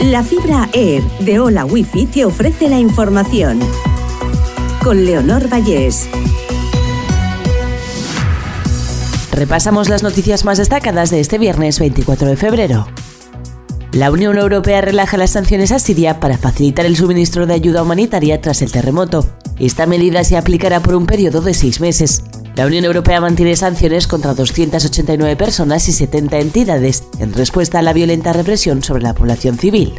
La fibra Air de Hola Wifi te ofrece la información. Con Leonor Vallés. Repasamos las noticias más destacadas de este viernes 24 de febrero. La Unión Europea relaja las sanciones a Siria para facilitar el suministro de ayuda humanitaria tras el terremoto. Esta medida se aplicará por un periodo de seis meses. La Unión Europea mantiene sanciones contra 289 personas y 70 entidades en respuesta a la violenta represión sobre la población civil.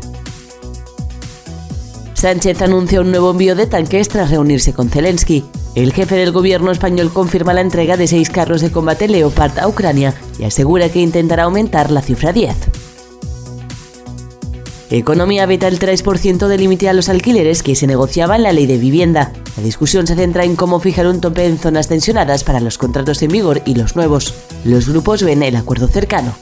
Sánchez anuncia un nuevo envío de tanques tras reunirse con Zelensky. El jefe del gobierno español confirma la entrega de seis carros de combate Leopard a Ucrania y asegura que intentará aumentar la cifra 10. Economía veta el 3% de límite a los alquileres que se negociaba en la ley de vivienda. La discusión se centra en cómo fijar un tope en zonas tensionadas para los contratos en vigor y los nuevos. Los grupos ven el acuerdo cercano.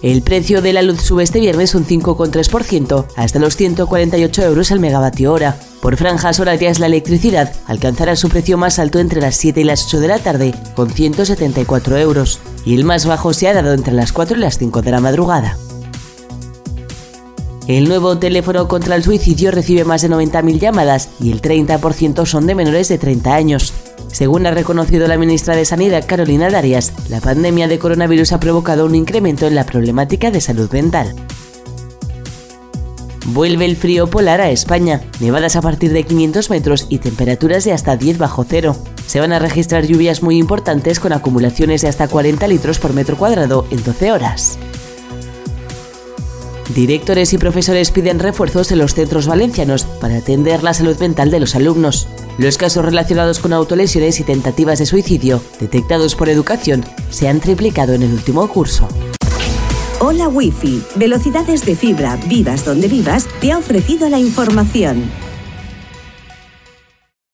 El precio de la luz sube este viernes un 5,3% hasta los 148 euros al megavatio hora. Por franjas horarias la electricidad alcanzará su precio más alto entre las 7 y las 8 de la tarde, con 174 euros, y el más bajo se ha dado entre las 4 y las 5 de la madrugada. El nuevo teléfono contra el suicidio recibe más de 90.000 llamadas y el 30% son de menores de 30 años. Según ha reconocido la ministra de Sanidad Carolina Darias, la pandemia de coronavirus ha provocado un incremento en la problemática de salud mental. Vuelve el frío polar a España, nevadas a partir de 500 metros y temperaturas de hasta 10 bajo cero. Se van a registrar lluvias muy importantes con acumulaciones de hasta 40 litros por metro cuadrado en 12 horas. Directores y profesores piden refuerzos en los centros valencianos para atender la salud mental de los alumnos. Los casos relacionados con autolesiones y tentativas de suicidio detectados por educación se han triplicado en el último curso. Hola Wi-Fi, velocidades de fibra, vivas donde vivas, te ha ofrecido la información.